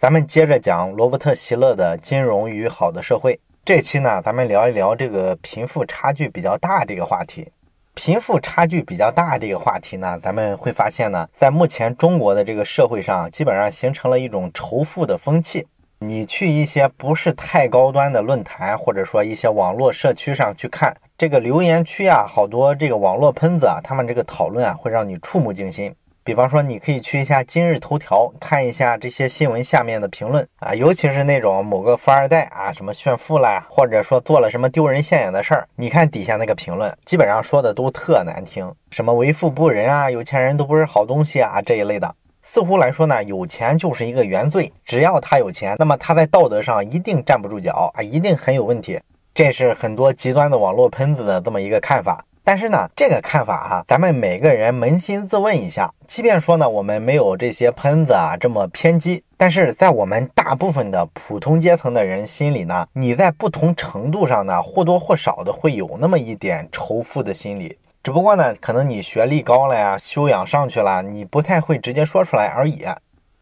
咱们接着讲罗伯特·希勒的《金融与好的社会》。这期呢，咱们聊一聊这个贫富差距比较大这个话题。贫富差距比较大这个话题呢，咱们会发现呢，在目前中国的这个社会上，基本上形成了一种仇富的风气。你去一些不是太高端的论坛，或者说一些网络社区上去看这个留言区啊，好多这个网络喷子啊，他们这个讨论啊，会让你触目惊心。比方说，你可以去一下今日头条，看一下这些新闻下面的评论啊，尤其是那种某个富二代啊，什么炫富啦，或者说做了什么丢人现眼的事儿，你看底下那个评论，基本上说的都特难听，什么为富不仁啊，有钱人都不是好东西啊这一类的。似乎来说呢，有钱就是一个原罪，只要他有钱，那么他在道德上一定站不住脚啊，一定很有问题。这是很多极端的网络喷子的这么一个看法。但是呢，这个看法哈，咱们每个人扪心自问一下，即便说呢，我们没有这些喷子啊这么偏激，但是在我们大部分的普通阶层的人心里呢，你在不同程度上呢，或多或少的会有那么一点仇富的心理。只不过呢，可能你学历高了呀，修养上去了，你不太会直接说出来而已。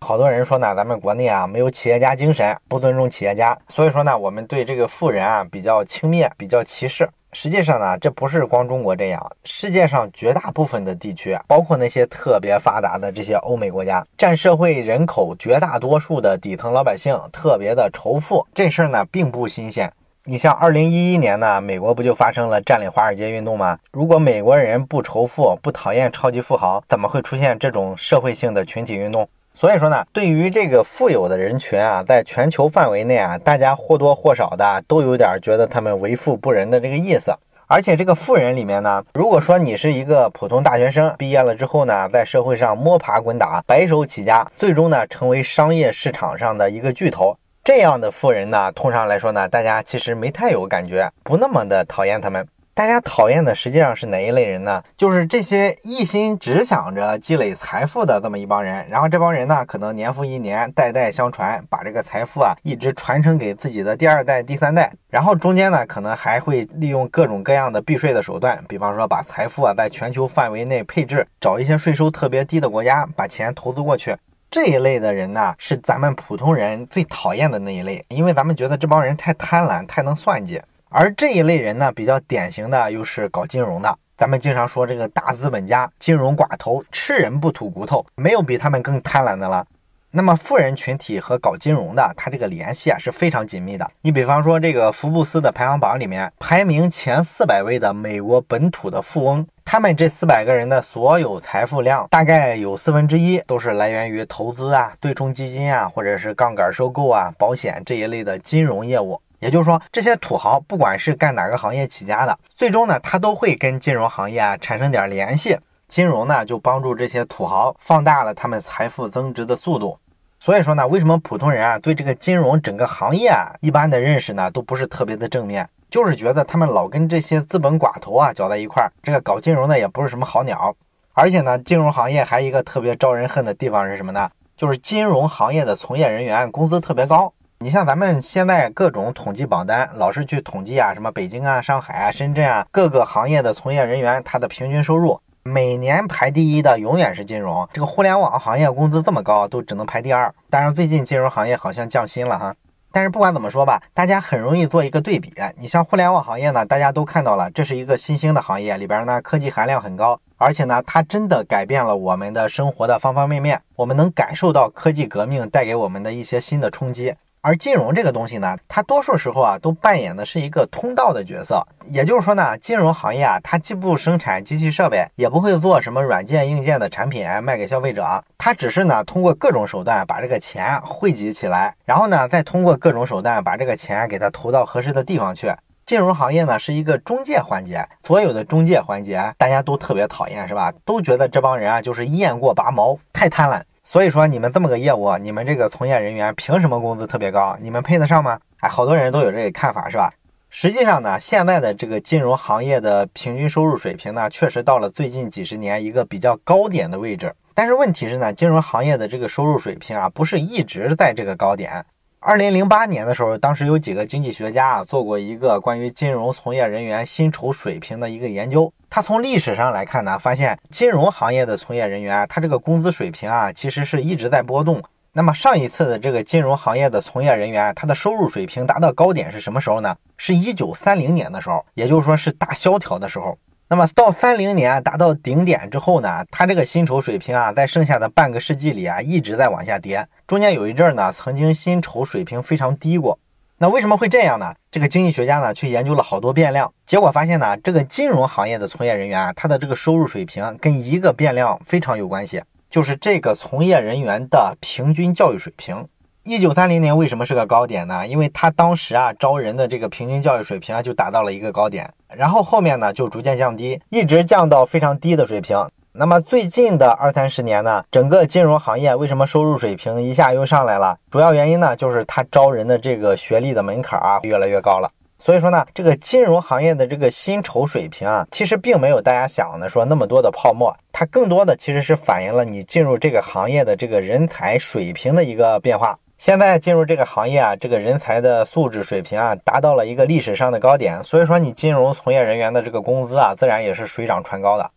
好多人说呢，咱们国内啊没有企业家精神，不尊重企业家，所以说呢，我们对这个富人啊比较轻蔑，比较歧视。实际上呢，这不是光中国这样，世界上绝大部分的地区，包括那些特别发达的这些欧美国家，占社会人口绝大多数的底层老百姓特别的仇富，这事儿呢并不新鲜。你像二零一一年呢，美国不就发生了占领华尔街运动吗？如果美国人不仇富、不讨厌超级富豪，怎么会出现这种社会性的群体运动？所以说呢，对于这个富有的人群啊，在全球范围内啊，大家或多或少的都有点觉得他们为富不仁的这个意思。而且这个富人里面呢，如果说你是一个普通大学生，毕业了之后呢，在社会上摸爬滚打，白手起家，最终呢，成为商业市场上的一个巨头。这样的富人呢，通常来说呢，大家其实没太有感觉，不那么的讨厌他们。大家讨厌的实际上是哪一类人呢？就是这些一心只想着积累财富的这么一帮人。然后这帮人呢，可能年复一年，代代相传，把这个财富啊一直传承给自己的第二代、第三代。然后中间呢，可能还会利用各种各样的避税的手段，比方说把财富啊在全球范围内配置，找一些税收特别低的国家，把钱投资过去。这一类的人呢，是咱们普通人最讨厌的那一类，因为咱们觉得这帮人太贪婪、太能算计。而这一类人呢，比较典型的又是搞金融的。咱们经常说这个大资本家、金融寡头，吃人不吐骨头，没有比他们更贪婪的了。那么富人群体和搞金融的，他这个联系啊是非常紧密的。你比方说这个福布斯的排行榜里面，排名前四百位的美国本土的富翁。他们这四百个人的所有财富量，大概有四分之一都是来源于投资啊、对冲基金啊，或者是杠杆收购啊、保险这一类的金融业务。也就是说，这些土豪不管是干哪个行业起家的，最终呢，他都会跟金融行业啊产生点联系。金融呢，就帮助这些土豪放大了他们财富增值的速度。所以说呢，为什么普通人啊对这个金融整个行业啊一般的认识呢都不是特别的正面？就是觉得他们老跟这些资本寡头啊搅在一块儿，这个搞金融的也不是什么好鸟。而且呢，金融行业还一个特别招人恨的地方是什么呢？就是金融行业的从业人员工资特别高。你像咱们现在各种统计榜单，老是去统计啊，什么北京啊、上海啊、深圳啊各个行业的从业人员，他的平均收入每年排第一的永远是金融。这个互联网行业工资这么高，都只能排第二。当然，最近金融行业好像降薪了哈。但是不管怎么说吧，大家很容易做一个对比。你像互联网行业呢，大家都看到了，这是一个新兴的行业，里边呢科技含量很高，而且呢它真的改变了我们的生活的方方面面，我们能感受到科技革命带给我们的一些新的冲击。而金融这个东西呢，它多数时候啊都扮演的是一个通道的角色。也就是说呢，金融行业啊，它既不生产机器设备，也不会做什么软件硬件的产品卖给消费者，它只是呢通过各种手段把这个钱汇集起来，然后呢再通过各种手段把这个钱给它投到合适的地方去。金融行业呢是一个中介环节，所有的中介环节大家都特别讨厌，是吧？都觉得这帮人啊就是雁过拔毛，太贪婪。所以说，你们这么个业务，你们这个从业人员凭什么工资特别高？你们配得上吗？哎，好多人都有这个看法，是吧？实际上呢，现在的这个金融行业的平均收入水平呢，确实到了最近几十年一个比较高点的位置。但是问题是呢，金融行业的这个收入水平啊，不是一直在这个高点。二零零八年的时候，当时有几个经济学家啊做过一个关于金融从业人员薪酬水平的一个研究。他从历史上来看呢，发现金融行业的从业人员他这个工资水平啊，其实是一直在波动。那么上一次的这个金融行业的从业人员，他的收入水平达到高点是什么时候呢？是一九三零年的时候，也就是说是大萧条的时候。那么到三零年达到顶点之后呢，他这个薪酬水平啊，在剩下的半个世纪里啊，一直在往下跌。中间有一阵儿呢，曾经薪酬水平非常低过。那为什么会这样呢？这个经济学家呢，去研究了好多变量，结果发现呢，这个金融行业的从业人员啊，他的这个收入水平跟一个变量非常有关系，就是这个从业人员的平均教育水平。一九三零年为什么是个高点呢？因为他当时啊招人的这个平均教育水平啊就达到了一个高点，然后后面呢就逐渐降低，一直降到非常低的水平。那么最近的二三十年呢，整个金融行业为什么收入水平一下又上来了？主要原因呢就是他招人的这个学历的门槛啊越来越高了。所以说呢，这个金融行业的这个薪酬水平啊，其实并没有大家想的说那么多的泡沫，它更多的其实是反映了你进入这个行业的这个人才水平的一个变化。现在进入这个行业啊，这个人才的素质水平啊，达到了一个历史上的高点。所以说，你金融从业人员的这个工资啊，自然也是水涨船高的。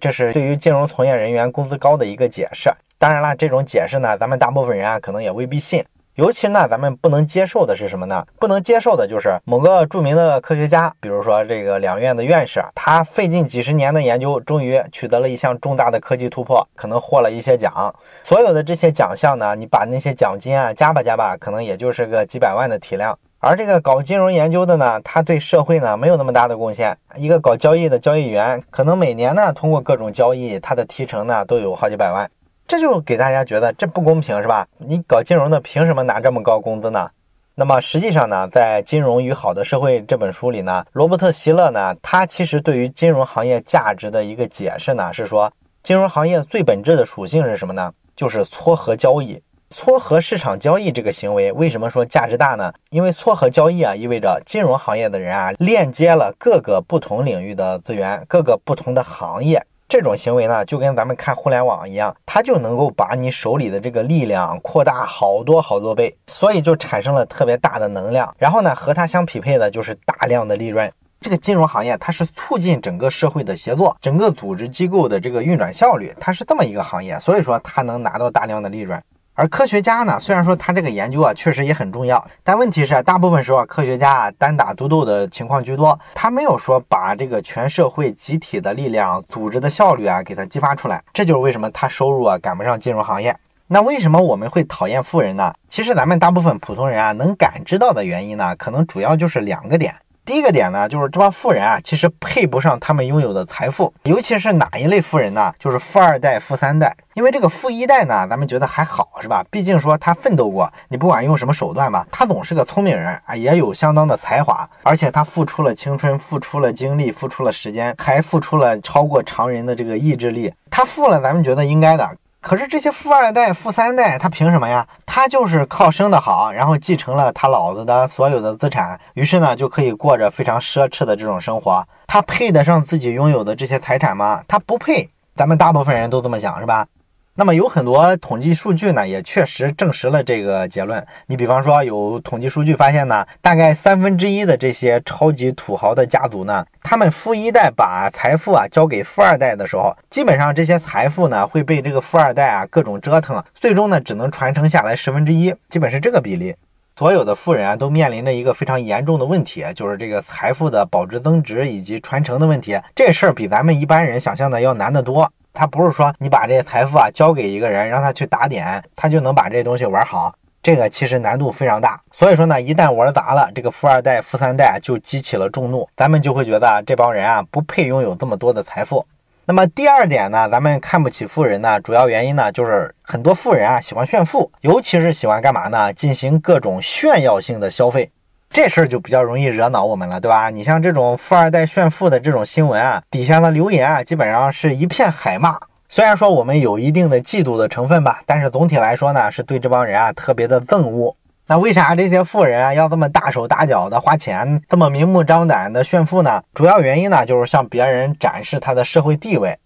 这是对于金融从业人员工资高的一个解释。当然了，这种解释呢，咱们大部分人啊，可能也未必信。尤其呢，咱们不能接受的是什么呢？不能接受的就是某个著名的科学家，比如说这个两院的院士，他费尽几十年的研究，终于取得了一项重大的科技突破，可能获了一些奖。所有的这些奖项呢，你把那些奖金啊加吧加吧，可能也就是个几百万的体量。而这个搞金融研究的呢，他对社会呢没有那么大的贡献。一个搞交易的交易员，可能每年呢通过各种交易，他的提成呢都有好几百万。这就给大家觉得这不公平是吧？你搞金融的凭什么拿这么高工资呢？那么实际上呢，在《金融与好的社会》这本书里呢，罗伯特希勒呢，他其实对于金融行业价值的一个解释呢，是说金融行业最本质的属性是什么呢？就是撮合交易、撮合市场交易这个行为。为什么说价值大呢？因为撮合交易啊，意味着金融行业的人啊，链接了各个不同领域的资源，各个不同的行业。这种行为呢，就跟咱们看互联网一样，它就能够把你手里的这个力量扩大好多好多倍，所以就产生了特别大的能量。然后呢，和它相匹配的就是大量的利润。这个金融行业它是促进整个社会的协作，整个组织机构的这个运转效率，它是这么一个行业，所以说它能拿到大量的利润。而科学家呢，虽然说他这个研究啊确实也很重要，但问题是大部分时候科学家啊单打独斗的情况居多，他没有说把这个全社会集体的力量、组织的效率啊给他激发出来。这就是为什么他收入啊赶不上金融行业。那为什么我们会讨厌富人呢？其实咱们大部分普通人啊能感知到的原因呢，可能主要就是两个点。第一个点呢，就是这帮富人啊，其实配不上他们拥有的财富，尤其是哪一类富人呢？就是富二代、富三代。因为这个富一代呢，咱们觉得还好，是吧？毕竟说他奋斗过，你不管用什么手段吧，他总是个聪明人啊，也有相当的才华，而且他付出了青春，付出了精力，付出了时间，还付出了超过常人的这个意志力。他富了，咱们觉得应该的。可是这些富二代、富三代，他凭什么呀？他就是靠生的好，然后继承了他老子的所有的资产，于是呢就可以过着非常奢侈的这种生活。他配得上自己拥有的这些财产吗？他不配。咱们大部分人都这么想，是吧？那么有很多统计数据呢，也确实证实了这个结论。你比方说，有统计数据发现呢，大概三分之一的这些超级土豪的家族呢，他们富一代把财富啊交给富二代的时候，基本上这些财富呢会被这个富二代啊各种折腾，最终呢只能传承下来十分之一，基本是这个比例。所有的富人啊都面临着一个非常严重的问题，就是这个财富的保值增值以及传承的问题。这事儿比咱们一般人想象的要难得多。他不是说你把这些财富啊交给一个人，让他去打点，他就能把这东西玩好。这个其实难度非常大。所以说呢，一旦玩砸了，这个富二代、富三代就激起了众怒，咱们就会觉得这帮人啊不配拥有这么多的财富。那么第二点呢，咱们看不起富人呢，主要原因呢就是很多富人啊喜欢炫富，尤其是喜欢干嘛呢？进行各种炫耀性的消费。这事儿就比较容易惹恼我们了，对吧？你像这种富二代炫富的这种新闻啊，底下的留言啊，基本上是一片海骂。虽然说我们有一定的嫉妒的成分吧，但是总体来说呢，是对这帮人啊特别的憎恶。那为啥这些富人啊要这么大手大脚的花钱，这么明目张胆的炫富呢？主要原因呢，就是向别人展示他的社会地位。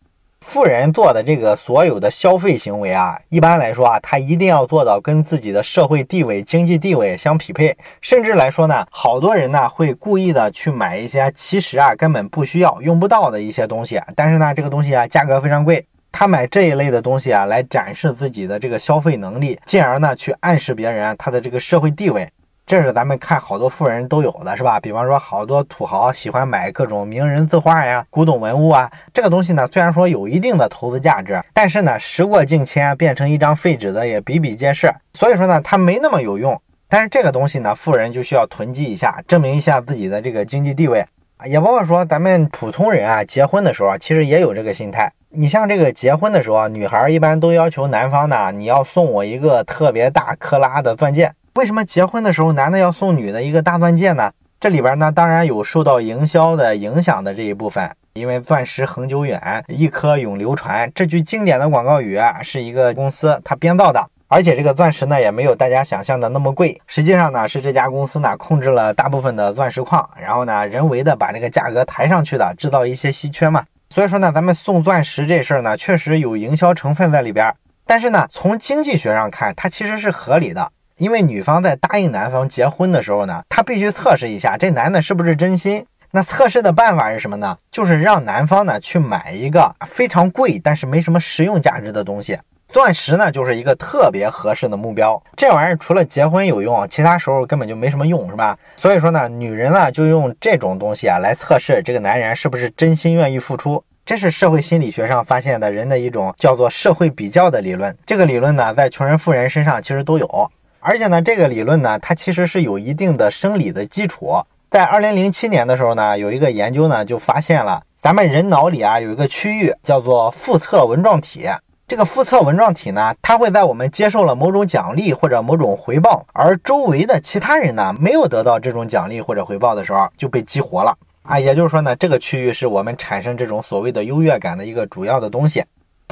富人做的这个所有的消费行为啊，一般来说啊，他一定要做到跟自己的社会地位、经济地位相匹配。甚至来说呢，好多人呢会故意的去买一些其实啊根本不需要、用不到的一些东西，但是呢这个东西啊价格非常贵。他买这一类的东西啊，来展示自己的这个消费能力，进而呢去暗示别人他的这个社会地位。这是咱们看好多富人都有的，是吧？比方说，好多土豪喜欢买各种名人字画呀、古董文物啊。这个东西呢，虽然说有一定的投资价值，但是呢，时过境迁，变成一张废纸的也比比皆是。所以说呢，它没那么有用。但是这个东西呢，富人就需要囤积一下，证明一下自己的这个经济地位。也包括说，咱们普通人啊，结婚的时候，其实也有这个心态。你像这个结婚的时候，女孩一般都要求男方呢，你要送我一个特别大克拉的钻戒。为什么结婚的时候男的要送女的一个大钻戒呢？这里边呢，当然有受到营销的影响的这一部分，因为钻石恒久远，一颗永流传这句经典的广告语啊，是一个公司它编造的，而且这个钻石呢也没有大家想象的那么贵，实际上呢是这家公司呢控制了大部分的钻石矿，然后呢人为的把这个价格抬上去的，制造一些稀缺嘛。所以说呢，咱们送钻石这事儿呢，确实有营销成分在里边，但是呢，从经济学上看，它其实是合理的。因为女方在答应男方结婚的时候呢，她必须测试一下这男的是不是真心。那测试的办法是什么呢？就是让男方呢去买一个非常贵但是没什么实用价值的东西，钻石呢就是一个特别合适的目标。这玩意儿除了结婚有用，其他时候根本就没什么用，是吧？所以说呢，女人呢就用这种东西啊来测试这个男人是不是真心愿意付出。这是社会心理学上发现的人的一种叫做社会比较的理论。这个理论呢，在穷人富人身上其实都有。而且呢，这个理论呢，它其实是有一定的生理的基础。在二零零七年的时候呢，有一个研究呢，就发现了咱们人脑里啊有一个区域叫做腹侧纹状体。这个腹侧纹状体呢，它会在我们接受了某种奖励或者某种回报，而周围的其他人呢没有得到这种奖励或者回报的时候，就被激活了啊。也就是说呢，这个区域是我们产生这种所谓的优越感的一个主要的东西。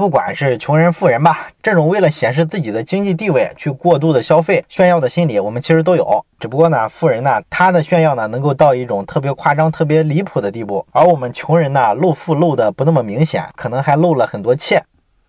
不管是穷人富人吧，这种为了显示自己的经济地位去过度的消费炫耀的心理，我们其实都有。只不过呢，富人呢，他的炫耀呢，能够到一种特别夸张、特别离谱的地步，而我们穷人呢，露富露的不那么明显，可能还露了很多怯。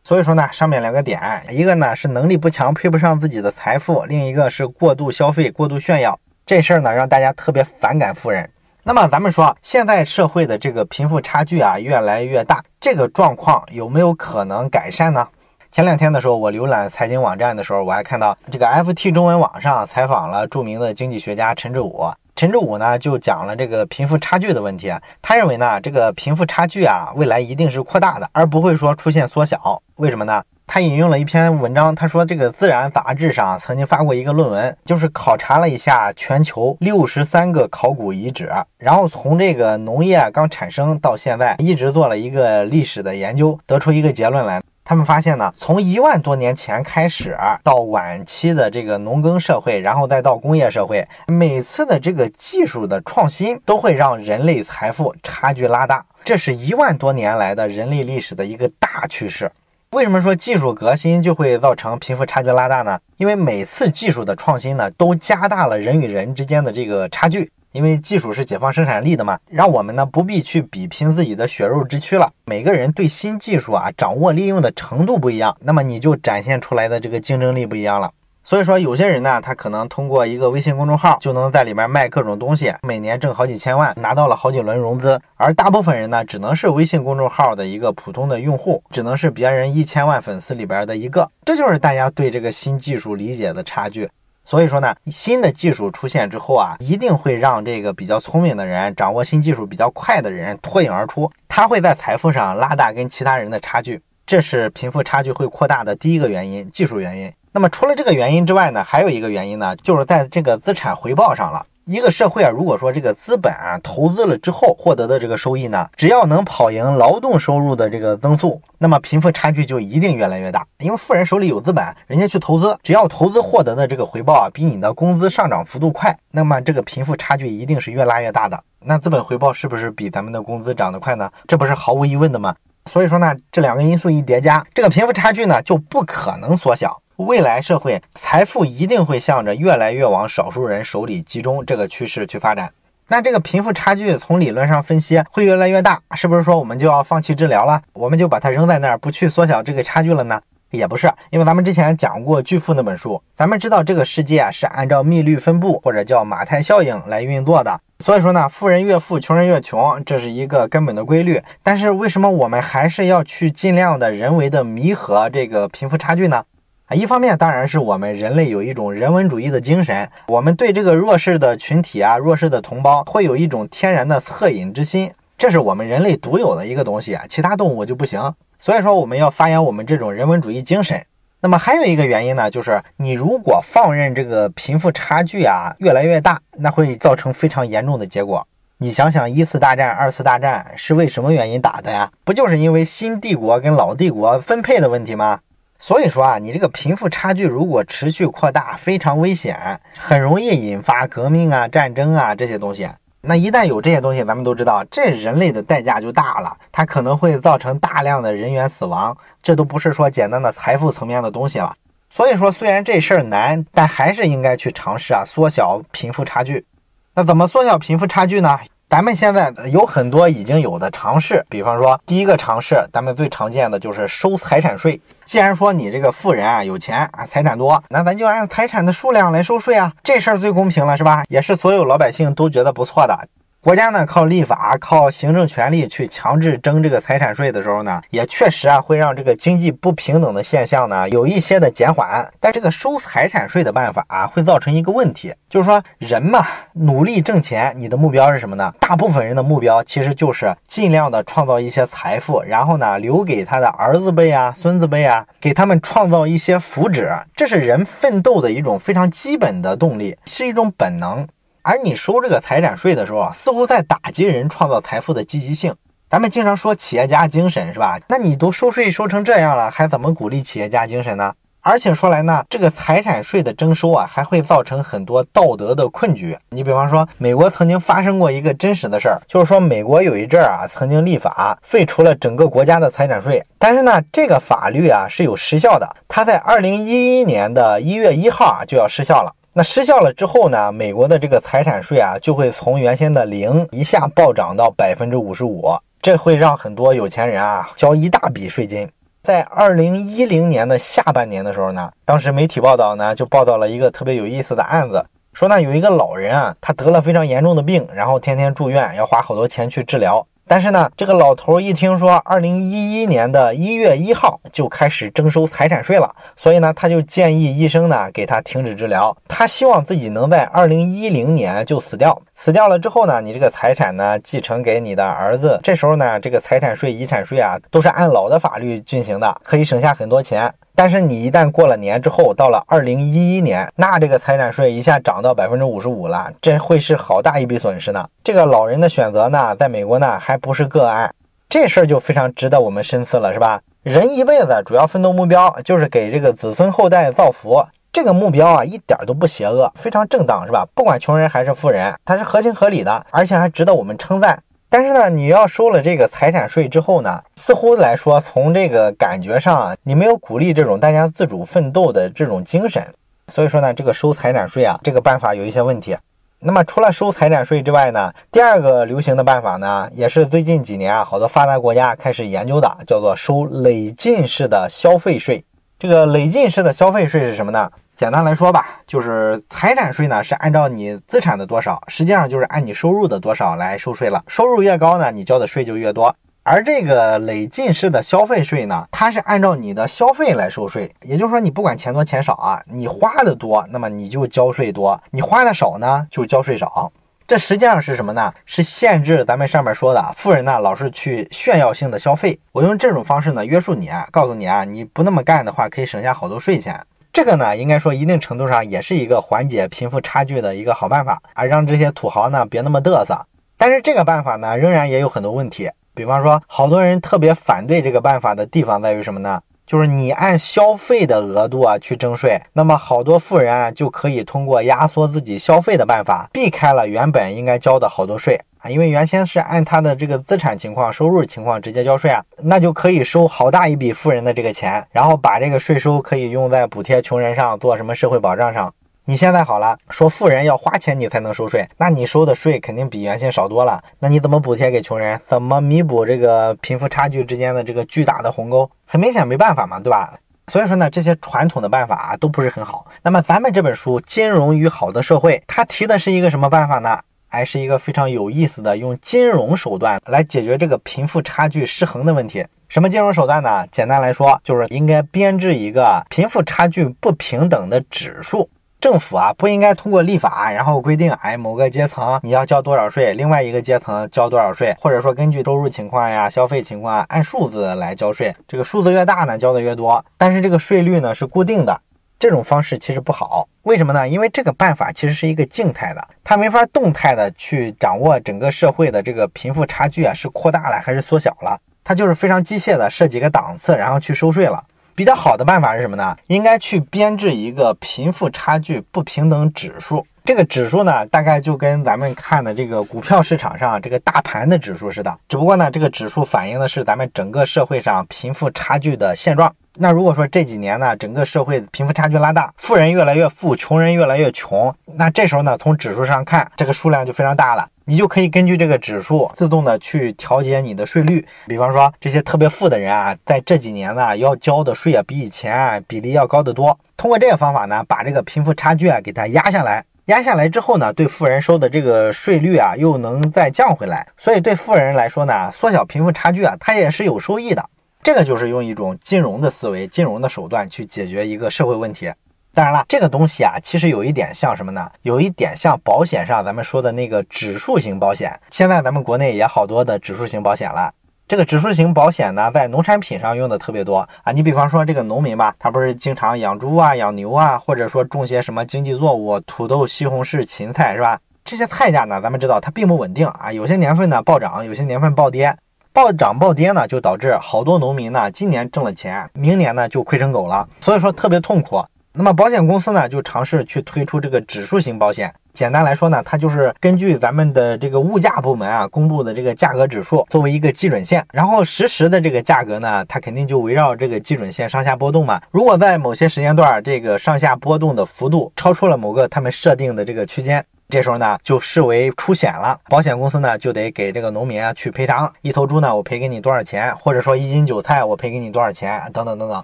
所以说呢，上面两个点，一个呢是能力不强，配不上自己的财富；另一个是过度消费、过度炫耀。这事儿呢，让大家特别反感富人。那么咱们说，现在社会的这个贫富差距啊越来越大，这个状况有没有可能改善呢？前两天的时候，我浏览财经网站的时候，我还看到这个 FT 中文网上采访了著名的经济学家陈志武。陈志武呢就讲了这个贫富差距的问题。他认为呢，这个贫富差距啊，未来一定是扩大的，而不会说出现缩小。为什么呢？他引用了一篇文章，他说这个《自然》杂志上曾经发过一个论文，就是考察了一下全球六十三个考古遗址，然后从这个农业刚产生到现在，一直做了一个历史的研究，得出一个结论来。他们发现呢，从一万多年前开始到晚期的这个农耕社会，然后再到工业社会，每次的这个技术的创新都会让人类财富差距拉大，这是一万多年来的人类历史的一个大趋势。为什么说技术革新就会造成贫富差距拉大呢？因为每次技术的创新呢，都加大了人与人之间的这个差距。因为技术是解放生产力的嘛，让我们呢不必去比拼自己的血肉之躯了。每个人对新技术啊掌握利用的程度不一样，那么你就展现出来的这个竞争力不一样了。所以说，有些人呢，他可能通过一个微信公众号就能在里面卖各种东西，每年挣好几千万，拿到了好几轮融资。而大部分人呢，只能是微信公众号的一个普通的用户，只能是别人一千万粉丝里边的一个。这就是大家对这个新技术理解的差距。所以说呢，新的技术出现之后啊，一定会让这个比较聪明的人、掌握新技术比较快的人脱颖而出，他会在财富上拉大跟其他人的差距，这是贫富差距会扩大的第一个原因，技术原因。那么除了这个原因之外呢，还有一个原因呢，就是在这个资产回报上了。一个社会啊，如果说这个资本啊投资了之后获得的这个收益呢，只要能跑赢劳动收入的这个增速，那么贫富差距就一定越来越大。因为富人手里有资本，人家去投资，只要投资获得的这个回报啊比你的工资上涨幅度快，那么这个贫富差距一定是越拉越大的。那资本回报是不是比咱们的工资涨得快呢？这不是毫无疑问的吗？所以说呢，这两个因素一叠加，这个贫富差距呢就不可能缩小。未来社会财富一定会向着越来越往少数人手里集中这个趋势去发展。那这个贫富差距从理论上分析会越来越大，是不是说我们就要放弃治疗了？我们就把它扔在那儿，不去缩小这个差距了呢？也不是，因为咱们之前讲过《巨富》那本书，咱们知道这个世界啊是按照密律分布或者叫马太效应来运作的。所以说呢，富人越富，穷人越穷，这是一个根本的规律。但是为什么我们还是要去尽量的人为的弥合这个贫富差距呢？啊，一方面当然是我们人类有一种人文主义的精神，我们对这个弱势的群体啊、弱势的同胞会有一种天然的恻隐之心，这是我们人类独有的一个东西啊，其他动物就不行。所以说，我们要发扬我们这种人文主义精神。那么还有一个原因呢，就是你如果放任这个贫富差距啊越来越大，那会造成非常严重的结果。你想想，一次大战、二次大战是为什么原因打的呀？不就是因为新帝国跟老帝国分配的问题吗？所以说啊，你这个贫富差距如果持续扩大，非常危险，很容易引发革命啊、战争啊这些东西。那一旦有这些东西，咱们都知道，这人类的代价就大了，它可能会造成大量的人员死亡，这都不是说简单的财富层面的东西了。所以说，虽然这事儿难，但还是应该去尝试啊，缩小贫富差距。那怎么缩小贫富差距呢？咱们现在有很多已经有的尝试，比方说，第一个尝试，咱们最常见的就是收财产税。既然说你这个富人啊有钱啊财产多，那咱就按财产的数量来收税啊，这事儿最公平了，是吧？也是所有老百姓都觉得不错的。国家呢靠立法、靠行政权力去强制征这个财产税的时候呢，也确实啊会让这个经济不平等的现象呢有一些的减缓。但这个收财产税的办法啊会造成一个问题，就是说人嘛努力挣钱，你的目标是什么呢？大部分人的目标其实就是尽量的创造一些财富，然后呢留给他的儿子辈啊、孙子辈啊，给他们创造一些福祉，这是人奋斗的一种非常基本的动力，是一种本能。而你收这个财产税的时候，似乎在打击人创造财富的积极性。咱们经常说企业家精神是吧？那你都收税收成这样了，还怎么鼓励企业家精神呢？而且说来呢，这个财产税的征收啊，还会造成很多道德的困局。你比方说，美国曾经发生过一个真实的事儿，就是说美国有一阵儿啊，曾经立法废除了整个国家的财产税。但是呢，这个法律啊是有时效的，它在二零一一年的一月一号啊就要失效了。那失效了之后呢？美国的这个财产税啊，就会从原先的零一下暴涨到百分之五十五，这会让很多有钱人啊交一大笔税金。在二零一零年的下半年的时候呢，当时媒体报道呢就报道了一个特别有意思的案子，说呢有一个老人啊，他得了非常严重的病，然后天天住院，要花好多钱去治疗。但是呢，这个老头一听说二零一一年的一月一号就开始征收财产税了，所以呢，他就建议医生呢给他停止治疗。他希望自己能在二零一零年就死掉。死掉了之后呢，你这个财产呢继承给你的儿子。这时候呢，这个财产税、遗产税啊都是按老的法律进行的，可以省下很多钱。但是你一旦过了年之后，到了二零一一年，那这个财产税一下涨到百分之五十五了，这会是好大一笔损失呢。这个老人的选择呢，在美国呢还不是个案，这事儿就非常值得我们深思了，是吧？人一辈子主要奋斗目标就是给这个子孙后代造福，这个目标啊一点都不邪恶，非常正当，是吧？不管穷人还是富人，它是合情合理的，而且还值得我们称赞。但是呢，你要收了这个财产税之后呢，似乎来说，从这个感觉上啊，你没有鼓励这种大家自主奋斗的这种精神。所以说呢，这个收财产税啊，这个办法有一些问题。那么除了收财产税之外呢，第二个流行的办法呢，也是最近几年啊，好多发达国家开始研究的，叫做收累进式的消费税。这个累进式的消费税是什么呢？简单来说吧，就是财产税呢是按照你资产的多少，实际上就是按你收入的多少来收税了。收入越高呢，你交的税就越多。而这个累进式的消费税呢，它是按照你的消费来收税，也就是说你不管钱多钱少啊，你花的多，那么你就交税多；你花的少呢，就交税少。这实际上是什么呢？是限制咱们上面说的富人呢老是去炫耀性的消费。我用这种方式呢约束你啊，告诉你啊，你不那么干的话，可以省下好多税钱。这个呢，应该说一定程度上也是一个缓解贫富差距的一个好办法，而让这些土豪呢别那么嘚瑟。但是这个办法呢，仍然也有很多问题。比方说，好多人特别反对这个办法的地方在于什么呢？就是你按消费的额度啊去征税，那么好多富人啊就可以通过压缩自己消费的办法，避开了原本应该交的好多税。啊，因为原先是按他的这个资产情况、收入情况直接交税啊，那就可以收好大一笔富人的这个钱，然后把这个税收可以用在补贴穷人上，做什么社会保障上。你现在好了，说富人要花钱你才能收税，那你收的税肯定比原先少多了。那你怎么补贴给穷人？怎么弥补这个贫富差距之间的这个巨大的鸿沟？很明显没办法嘛，对吧？所以说呢，这些传统的办法啊都不是很好。那么咱们这本书《金融与好的社会》，它提的是一个什么办法呢？还是一个非常有意思的，用金融手段来解决这个贫富差距失衡的问题。什么金融手段呢？简单来说，就是应该编制一个贫富差距不平等的指数。政府啊，不应该通过立法，然后规定，哎，某个阶层你要交多少税，另外一个阶层交多少税，或者说根据收入情况呀、消费情况按数字来交税。这个数字越大呢，交的越多，但是这个税率呢是固定的。这种方式其实不好，为什么呢？因为这个办法其实是一个静态的，它没法动态的去掌握整个社会的这个贫富差距啊，是扩大了还是缩小了？它就是非常机械的设几个档次，然后去收税了。比较好的办法是什么呢？应该去编制一个贫富差距不平等指数。这个指数呢，大概就跟咱们看的这个股票市场上这个大盘的指数似的，只不过呢，这个指数反映的是咱们整个社会上贫富差距的现状。那如果说这几年呢，整个社会贫富差距拉大，富人越来越富，穷人越来越穷，那这时候呢，从指数上看，这个数量就非常大了，你就可以根据这个指数自动的去调节你的税率。比方说这些特别富的人啊，在这几年呢，要交的税啊，比以前啊比例要高得多。通过这个方法呢，把这个贫富差距啊给它压下来，压下来之后呢，对富人收的这个税率啊，又能再降回来。所以对富人来说呢，缩小贫富差距啊，它也是有收益的。这个就是用一种金融的思维、金融的手段去解决一个社会问题。当然了，这个东西啊，其实有一点像什么呢？有一点像保险上咱们说的那个指数型保险。现在咱们国内也好多的指数型保险了。这个指数型保险呢，在农产品上用的特别多啊。你比方说这个农民吧，他不是经常养猪啊、养牛啊，或者说种些什么经济作物，土豆、西红柿、芹菜，是吧？这些菜价呢，咱们知道它并不稳定啊，有些年份呢暴涨，有些年份暴跌。暴涨暴跌呢，就导致好多农民呢，今年挣了钱，明年呢就亏成狗了，所以说特别痛苦。那么保险公司呢，就尝试去推出这个指数型保险。简单来说呢，它就是根据咱们的这个物价部门啊公布的这个价格指数作为一个基准线，然后实时的这个价格呢，它肯定就围绕这个基准线上下波动嘛。如果在某些时间段，这个上下波动的幅度超出了某个他们设定的这个区间。这时候呢，就视为出险了，保险公司呢就得给这个农民啊去赔偿。一头猪呢，我赔给你多少钱？或者说一斤韭菜，我赔给你多少钱？等等等等。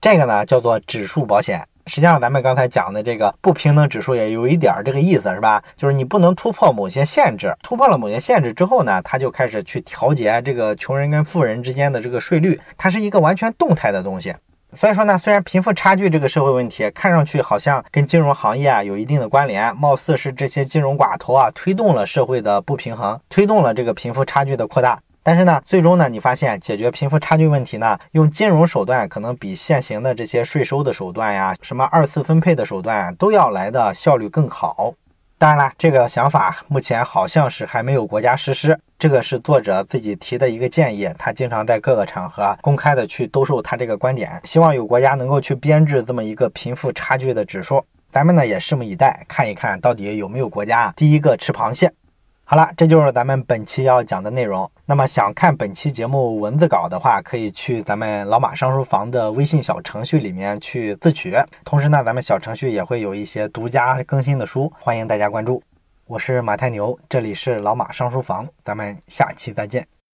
这个呢叫做指数保险。实际上，咱们刚才讲的这个不平等指数也有一点这个意思，是吧？就是你不能突破某些限制，突破了某些限制之后呢，它就开始去调节这个穷人跟富人之间的这个税率，它是一个完全动态的东西。所以说呢，虽然贫富差距这个社会问题看上去好像跟金融行业啊有一定的关联，貌似是这些金融寡头啊推动了社会的不平衡，推动了这个贫富差距的扩大。但是呢，最终呢，你发现解决贫富差距问题呢，用金融手段可能比现行的这些税收的手段呀，什么二次分配的手段都要来的效率更好。当然了，这个想法目前好像是还没有国家实施。这个是作者自己提的一个建议，他经常在各个场合公开的去兜售他这个观点，希望有国家能够去编制这么一个贫富差距的指数。咱们呢也拭目以待，看一看到底有没有国家第一个吃螃蟹。好了，这就是咱们本期要讲的内容。那么想看本期节目文字稿的话，可以去咱们老马上书房的微信小程序里面去自取。同时呢，咱们小程序也会有一些独家更新的书，欢迎大家关注。我是马太牛，这里是老马上书房，咱们下期再见。